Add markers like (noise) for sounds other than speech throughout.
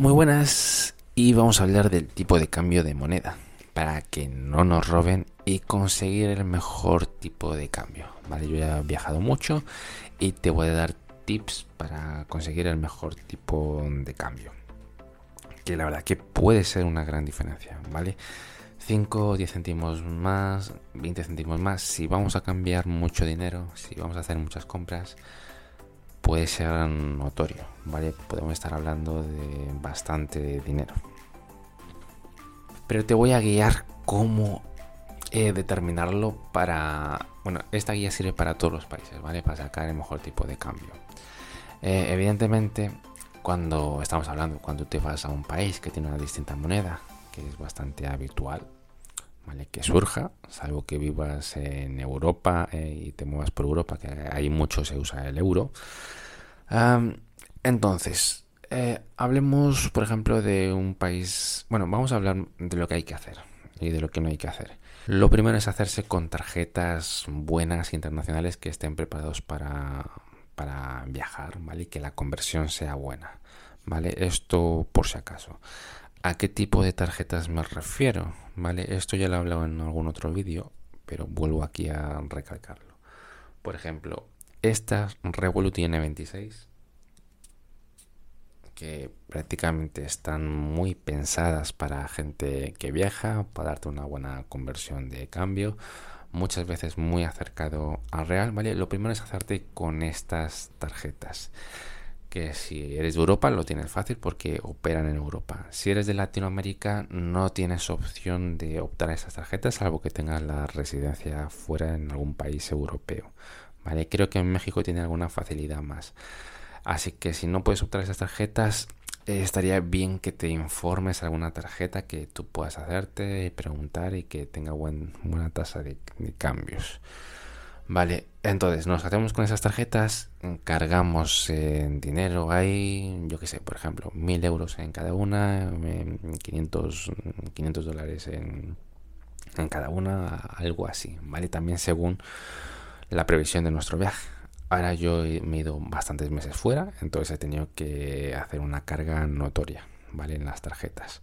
Muy buenas y vamos a hablar del tipo de cambio de moneda para que no nos roben y conseguir el mejor tipo de cambio. Vale, yo ya he viajado mucho y te voy a dar tips para conseguir el mejor tipo de cambio. Que la verdad que puede ser una gran diferencia, ¿vale? 5 o 10 céntimos más, 20 céntimos más, si vamos a cambiar mucho dinero, si vamos a hacer muchas compras, puede ser notorio, ¿vale? Podemos estar hablando de bastante dinero. Pero te voy a guiar cómo eh, determinarlo para... Bueno, esta guía sirve para todos los países, ¿vale? Para sacar el mejor tipo de cambio. Eh, evidentemente, cuando estamos hablando, cuando te vas a un país que tiene una distinta moneda, que es bastante habitual, ¿vale? Que surja, salvo que vivas en Europa eh, y te muevas por Europa, que hay mucho se usa el euro. entonces, eh, hablemos, por ejemplo, de un país. Bueno, vamos a hablar de lo que hay que hacer y de lo que no hay que hacer. Lo primero es hacerse con tarjetas buenas internacionales que estén preparados para, para viajar, ¿vale? Y que la conversión sea buena, ¿vale? Esto por si acaso. ¿A qué tipo de tarjetas me refiero? ¿Vale? Esto ya lo he hablado en algún otro vídeo, pero vuelvo aquí a recalcarlo. Por ejemplo, estas Revolut N26, que prácticamente están muy pensadas para gente que viaja, para darte una buena conversión de cambio, muchas veces muy acercado al real, ¿vale? Lo primero es hacerte con estas tarjetas que si eres de Europa lo tienes fácil porque operan en Europa. Si eres de Latinoamérica no tienes opción de optar a esas tarjetas salvo que tengas la residencia fuera en algún país europeo. ¿Vale? Creo que en México tiene alguna facilidad más. Así que si no puedes optar a esas tarjetas, eh, estaría bien que te informes alguna tarjeta que tú puedas hacerte, preguntar y que tenga buena tasa de cambios. Vale, entonces nos hacemos con esas tarjetas, cargamos en dinero, hay, yo que sé, por ejemplo, mil euros en cada una, 500, 500 dólares en, en cada una, algo así, ¿vale? También según la previsión de nuestro viaje. Ahora yo me he ido bastantes meses fuera, entonces he tenido que hacer una carga notoria, ¿vale? En las tarjetas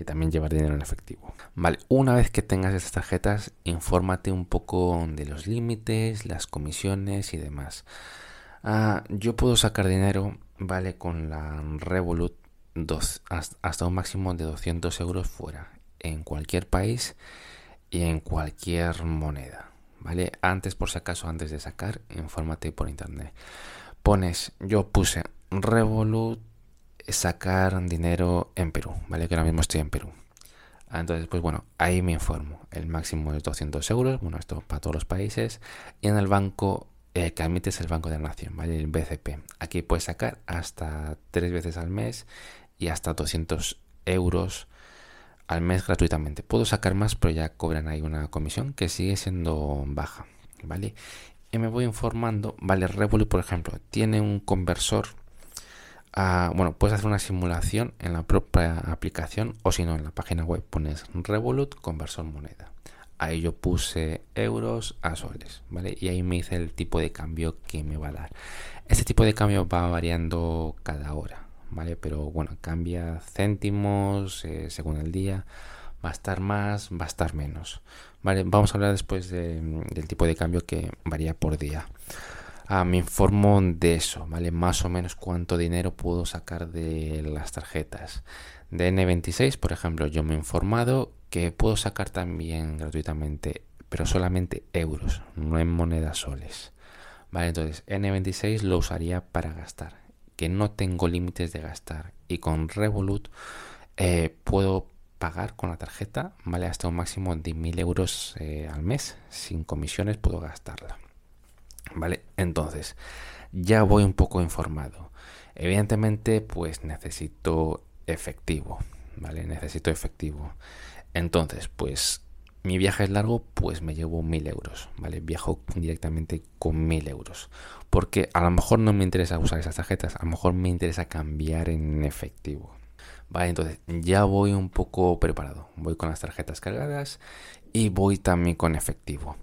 y también llevar dinero en efectivo. Vale, una vez que tengas estas tarjetas, infórmate un poco de los límites, las comisiones y demás. Ah, yo puedo sacar dinero, vale, con la Revolut dos, hasta un máximo de 200 euros fuera, en cualquier país y en cualquier moneda. ¿Vale? Antes, por si acaso, antes de sacar, infórmate por internet. Pones, yo puse Revolut sacar dinero en Perú, ¿vale? Que ahora mismo estoy en Perú. Entonces, pues bueno, ahí me informo. El máximo es 200 euros, bueno, esto para todos los países. Y en el banco eh, que admites el Banco de la Nación, ¿vale? El BCP. Aquí puedes sacar hasta tres veces al mes y hasta 200 euros al mes gratuitamente. Puedo sacar más, pero ya cobran ahí una comisión que sigue siendo baja, ¿vale? Y me voy informando, ¿vale? Revolut, por ejemplo, tiene un conversor bueno, puedes hacer una simulación en la propia aplicación o si no, en la página web pones Revolut conversor moneda. Ahí yo puse euros a soles, ¿vale? Y ahí me dice el tipo de cambio que me va a dar. Este tipo de cambio va variando cada hora, ¿vale? Pero bueno, cambia céntimos eh, según el día. Va a estar más, va a estar menos. Vale, vamos a hablar después del tipo de cambio que varía por día. Ah, me informo de eso, ¿vale? Más o menos cuánto dinero puedo sacar de las tarjetas. De N26, por ejemplo, yo me he informado que puedo sacar también gratuitamente, pero solamente euros, no en monedas soles. Vale, entonces N26 lo usaría para gastar, que no tengo límites de gastar. Y con Revolut eh, puedo pagar con la tarjeta, ¿vale? Hasta un máximo de 1000 euros eh, al mes. Sin comisiones puedo gastarla. ¿Vale? Entonces, ya voy un poco informado. Evidentemente, pues necesito efectivo, ¿vale? Necesito efectivo. Entonces, pues mi viaje es largo, pues me llevo mil euros, ¿vale? Viajo directamente con mil euros. Porque a lo mejor no me interesa usar esas tarjetas, a lo mejor me interesa cambiar en efectivo. Vale, entonces ya voy un poco preparado. Voy con las tarjetas cargadas y voy también con efectivo.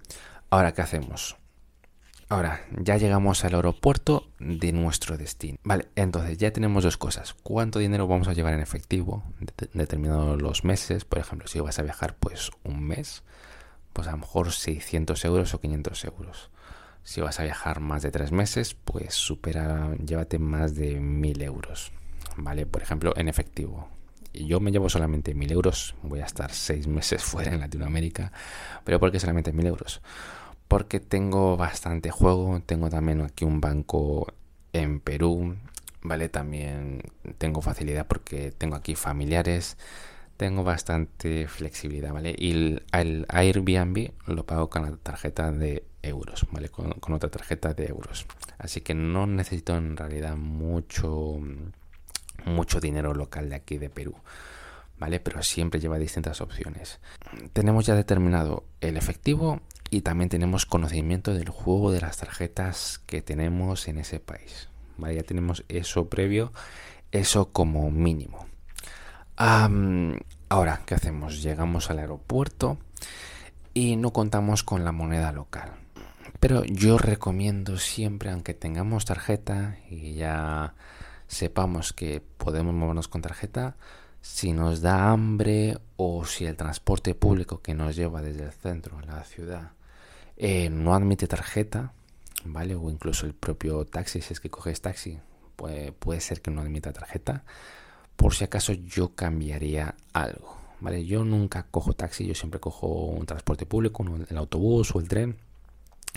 Ahora, ¿qué hacemos? Ahora, ya llegamos al aeropuerto de nuestro destino. Vale, entonces ya tenemos dos cosas. ¿Cuánto dinero vamos a llevar en efectivo? Determinados los meses, por ejemplo, si vas a viajar pues un mes, pues a lo mejor 600 euros o 500 euros. Si vas a viajar más de tres meses, pues supera, llévate más de 1000 euros. Vale, por ejemplo, en efectivo. Yo me llevo solamente 1000 euros, voy a estar seis meses (laughs) fuera en Latinoamérica, pero ¿por qué solamente 1000 euros? Porque tengo bastante juego, tengo también aquí un banco en Perú, ¿vale? También tengo facilidad porque tengo aquí familiares, tengo bastante flexibilidad, ¿vale? Y el, Airbnb lo pago con la tarjeta de euros, ¿vale? Con, con, otra tarjeta de euros. Así que no necesito en realidad mucho, mucho dinero local de aquí de Perú. ¿Vale? Pero siempre lleva distintas opciones. Tenemos ya determinado el efectivo y también tenemos conocimiento del juego de las tarjetas que tenemos en ese país. Ya tenemos eso previo, eso como mínimo. ahora, ¿qué hacemos? Llegamos al aeropuerto y no contamos con la moneda local. Pero yo recomiendo siempre, aunque tengamos tarjeta y ya sepamos que podemos movernos con tarjeta, si nos da hambre o si el transporte público que nos lleva desde el centro a la ciudad eh, no admite tarjeta, ¿vale? O incluso el propio taxi, si es que coges taxi, puede, ser que no admita tarjeta. Por si acaso yo cambiaría algo, ¿vale? Yo nunca cojo taxi, yo siempre cojo un transporte público, el autobús o el tren.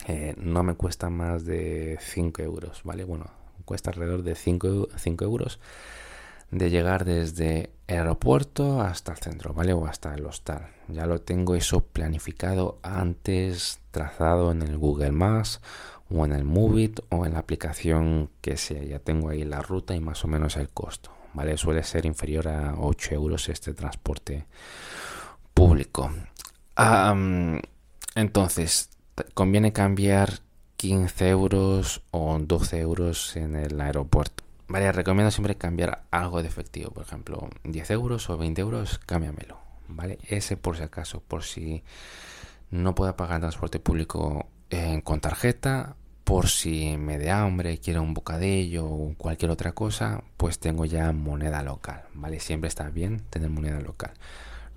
Eh, no me cuesta más de 5 euros, ¿vale? Bueno, cuesta alrededor de 5, 5 euros de llegar desde el aeropuerto hasta el centro, ¿vale? O hasta el hostal. Ya lo tengo eso planificado antes, trazado en el Google Maps o en el Movit o en la aplicación que sea. Ya tengo ahí la ruta y más o menos el costo, ¿vale? Suele ser inferior a 8 euros este transporte público. entonces, conviene cambiar 15 euros o 12 euros en el aeropuerto Vale, recomiendo siempre cambiar algo de efectivo. Por ejemplo, 10 euros o 20 euros, cámbiamelo. ¿Vale? Ese por si acaso, por si no puedo pagar transporte público eh, con tarjeta, por si me da hambre, quiero un bocadillo o cualquier otra cosa, pues tengo ya moneda local. ¿Vale? Siempre está bien tener moneda local.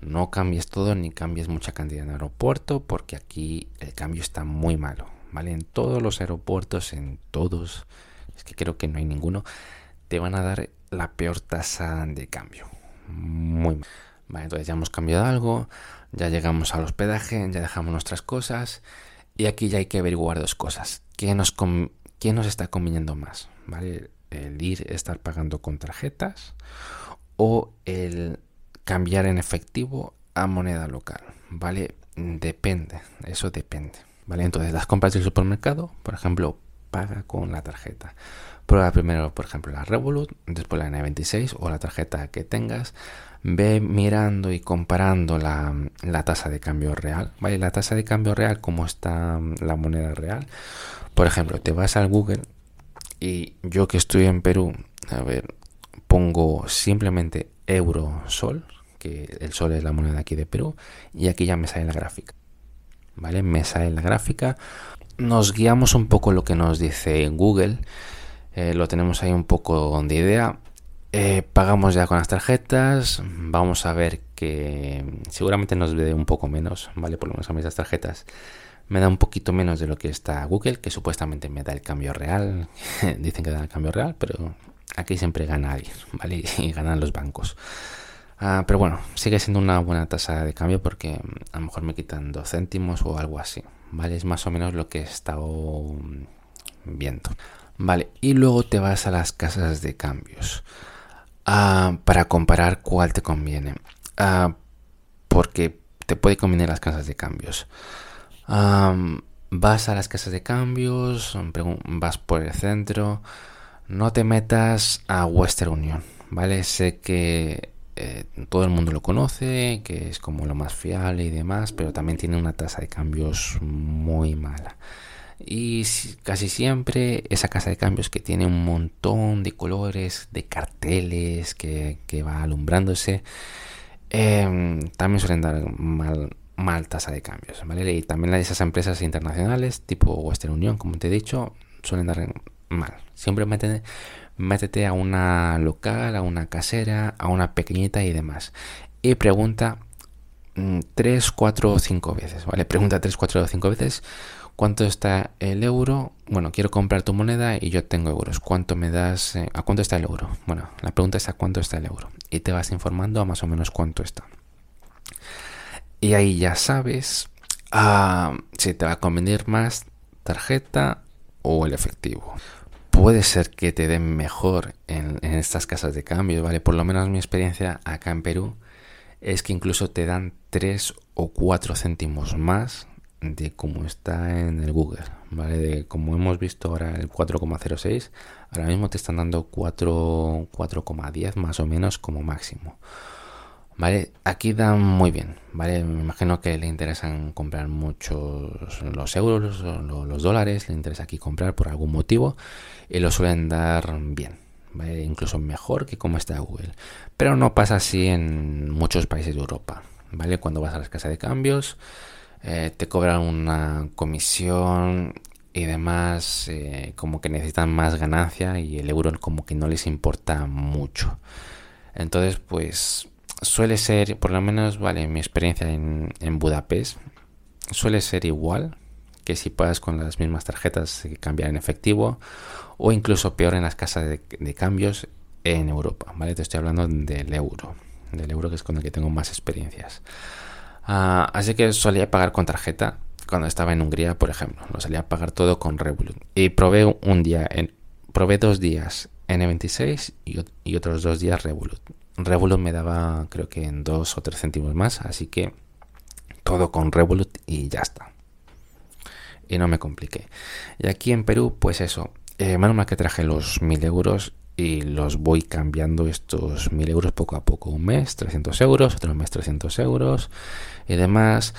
No cambies todo ni cambies mucha cantidad en aeropuerto porque aquí el cambio está muy malo. ¿Vale? En todos los aeropuertos, en todos, es que creo que no hay ninguno te van a dar la peor tasa de cambio. Muy mal. Vale, entonces ya hemos cambiado algo, ya llegamos al hospedaje, ya dejamos nuestras cosas y aquí ya hay que averiguar dos cosas. ¿Qué nos, qué nos está conviniendo más? ¿Vale? El ir, estar pagando con tarjetas o el cambiar en efectivo a moneda local. ¿Vale? Depende, eso depende. ¿Vale? Entonces las compras del supermercado, por ejemplo, paga con la tarjeta. Prueba primero, por ejemplo, la Revolut, después la N26 o la tarjeta que tengas. Ve mirando y comparando la, tasa de cambio real. ¿Vale? La tasa de cambio real, como está la moneda real. Por ejemplo, te vas al Google y yo que estoy en Perú, a ver, pongo simplemente euro sol, que el sol es la moneda aquí de Perú, y aquí ya me sale la gráfica. ¿Vale? Me sale la gráfica. Nos guiamos un poco lo que nos dice Google eh, lo tenemos ahí un poco de idea. Eh, pagamos ya con las tarjetas. Vamos a ver que seguramente nos dé un poco menos, ¿vale? Por lo menos a mis tarjetas me da un poquito menos de lo que está Google, que supuestamente me da el cambio real. (laughs) Dicen que da el cambio real, pero aquí siempre gana alguien, ¿vale? (laughs) Y ganan los bancos. Ah, pero bueno, sigue siendo una buena tasa de cambio porque a lo mejor me quitan dos céntimos o algo así, ¿vale? Es más o menos lo que he estado viendo. Vale, y luego te vas a las casas de cambios ah, para comparar cuál te conviene. Ah, porque te puede convenir las casas de cambios. vas a las casas de cambios, vas por el centro, no te metas a Western Union, ¿vale? Sé que eh, todo el mundo lo conoce, que es como lo más fiable y demás, pero también tiene una tasa de cambios muy mala y casi siempre esa casa de cambios que tiene un montón de colores, de carteles que, va alumbrándose, em, también suelen dar mal, mal tasa de cambios, ¿vale? Y también esas empresas internacionales, tipo Western Union, como te he dicho, suelen dar mal. Siempre métete, a una local, a una casera, a una pequeñita y demás. Y pregunta 3, 4 o 5 veces, ¿vale? Pregunta 3, 4 o 5 veces cuánto está el euro. Bueno, quiero comprar tu moneda y yo tengo euros. ¿Cuánto me das? Eh, ¿A cuánto está el euro? Bueno, la pregunta es a cuánto está el euro. Y te vas informando a más o menos cuánto está. Y ahí ya sabes ah, si te va a convenir más tarjeta o el efectivo. Puede ser que te den mejor en, estas casas de cambio, ¿vale? Por lo menos mi experiencia acá en Perú es que incluso te dan 3 o 4 céntimos más de cómo está en el Google, ¿vale? De como hemos visto ahora el 4,06, ahora mismo te están dando 4,10 más o menos como máximo. ¿Vale? Aquí dan muy bien, ¿vale? Me imagino que le interesan comprar muchos los euros, los, los dólares, le interesa aquí comprar por algún motivo y lo suelen dar bien, ¿vale? Incluso mejor que como está Google. Pero no pasa así en muchos países de Europa, ¿vale? Cuando vas a las casas de cambios, eh, te cobran una comisión y demás, eh, como que necesitan más ganancia y el euro como que no les importa mucho. Entonces, pues suele ser, por lo menos, vale, mi experiencia en, Budapest, suele ser igual que si pagas con las mismas tarjetas que cambian en efectivo o incluso peor en las casas de, cambios en Europa, ¿vale? Te estoy hablando del euro, del euro que es con el que tengo más experiencias. Ah, así que solía pagar con tarjeta cuando estaba en Hungría, por ejemplo. Lo solía pagar todo con Revolut. Y probé un día, en, probé dos días N26 y, y otros dos días Revolut. Revolut me daba creo que en dos o tres céntimos más, así que todo con Revolut y ya está. Y no me compliqué. Y aquí en Perú, pues eso, eh, menos mal que traje los mil euros y los voy cambiando estos mil euros poco a poco. Un mes 300 euros, otro mes 300 euros y demás.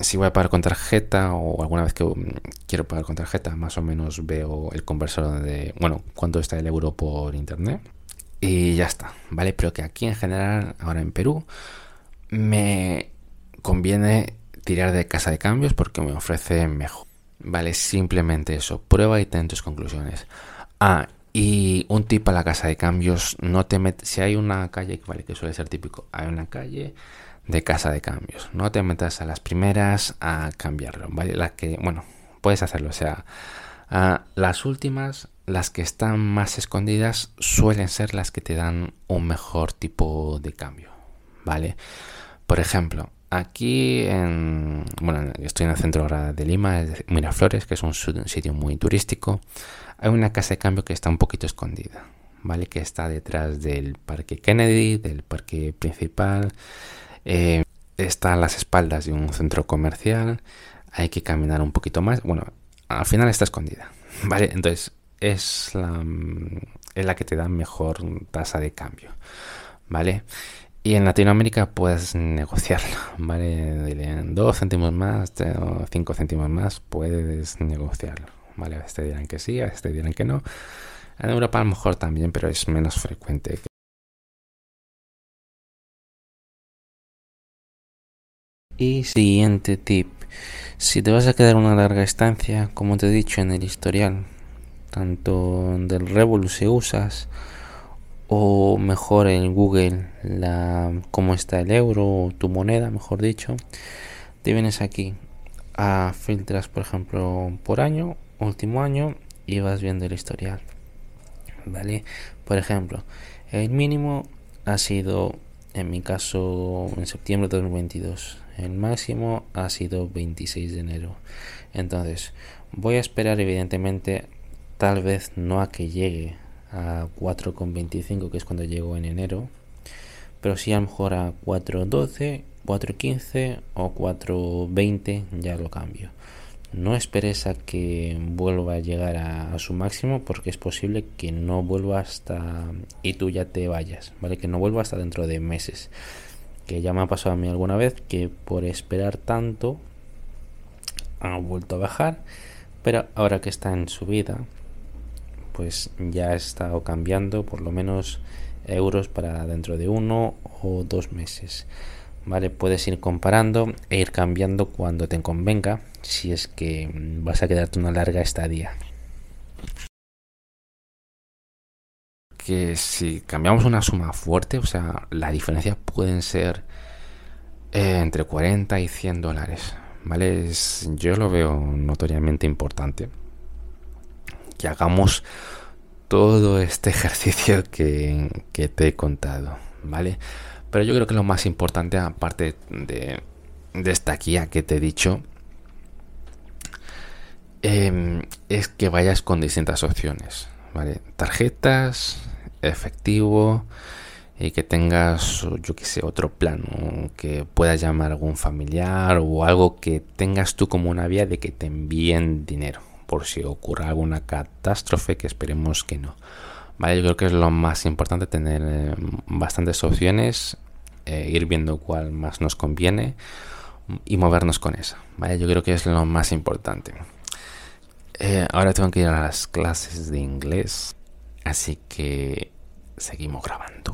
si voy a pagar con tarjeta o alguna vez que quiero pagar con tarjeta, más o menos veo el conversor de, bueno, cuánto está el euro por internet y ya está, ¿vale? Pero que aquí en general, ahora en Perú, me conviene tirar de casa de cambios porque me ofrece mejor. Vale, simplemente eso. Prueba y ten tus conclusiones. Ah, y un tip a la casa de cambios, no te metes, si hay una calle, vale, que suele ser típico, hay una calle de casa de cambios, no te metas a las primeras a cambiarlo, ¿vale? Las que, bueno, puedes hacerlo, o sea, las últimas, las que están más escondidas, suelen ser las que te dan un mejor tipo de cambio, ¿vale? Por ejemplo, aquí en, bueno, estoy en el centro de Lima, Miraflores, que es un sitio muy turístico. Hay una casa de cambio que está un poquito escondida, ¿vale? Que está detrás del Parque Kennedy, del parque principal. Eh, está a las espaldas de un centro comercial. Hay que caminar un poquito más. Bueno, al final está escondida. (laughs) ¿Vale? Entonces es la, es la que te da mejor tasa de cambio. ¿Vale? Y en Latinoamérica puedes negociarlo, (laughs) ¿vale? En dos céntimos más, cinco céntimos más, puedes negociarlo, ¿vale? A veces te dirán que sí, a veces te dirán que no. En Europa a lo mejor también, pero es menos frecuente. Y siguiente tip. Si te vas a quedar una larga estancia, como te he dicho en el historial, tanto del Revolut si usas, o mejor en Google la cómo está el euro o tu moneda, mejor dicho, te vienes aquí a filtras, por ejemplo, por año, último año y vas viendo el historial. ¿Vale? Por ejemplo, el mínimo ha sido en mi caso en septiembre de 2022 el máximo ha sido 26 de enero. Entonces, voy a esperar evidentemente tal vez no a que llegue a 4,25 que es cuando llego en enero, pero sí a lo mejor a 4,12, 4,15 o 4,20 ya lo cambio. No esperes a que vuelva a llegar a, a, su máximo porque es posible que no vuelva hasta y tú ya te vayas, ¿vale? Que no vuelva hasta dentro de meses que ya me ha pasado a mí alguna vez que por esperar tanto ha vuelto a bajar pero ahora que está en subida pues ya ha estado cambiando por lo menos euros para dentro de uno o dos meses ¿vale? Puedes ir comparando e ir cambiando cuando te convenga si es que vas a quedarte una larga estadía. Que si cambiamos una suma fuerte, o sea, la diferencia pueden ser eh, entre 40 y 100 dólares, ¿vale? yo lo veo notoriamente importante que hagamos todo este ejercicio que, te he contado, ¿vale? Pero yo creo que lo más importante, aparte de, esta guía que te he dicho, em, es que vayas con distintas opciones, ¿vale? Tarjetas, efectivo y que tengas, yo que sé, otro plan, que puedas llamar a algún familiar o algo que tengas tú como una vía de que te envíen dinero por si ocurra alguna catástrofe, que esperemos que no. Vale, yo creo que es lo más importante tener eh, bastantes opciones, eh, ir viendo cuál más nos conviene y movernos con esa. Vale, yo creo que es lo más importante. Eh, ahora tengo que ir a las clases de inglés, así que seguimos grabando.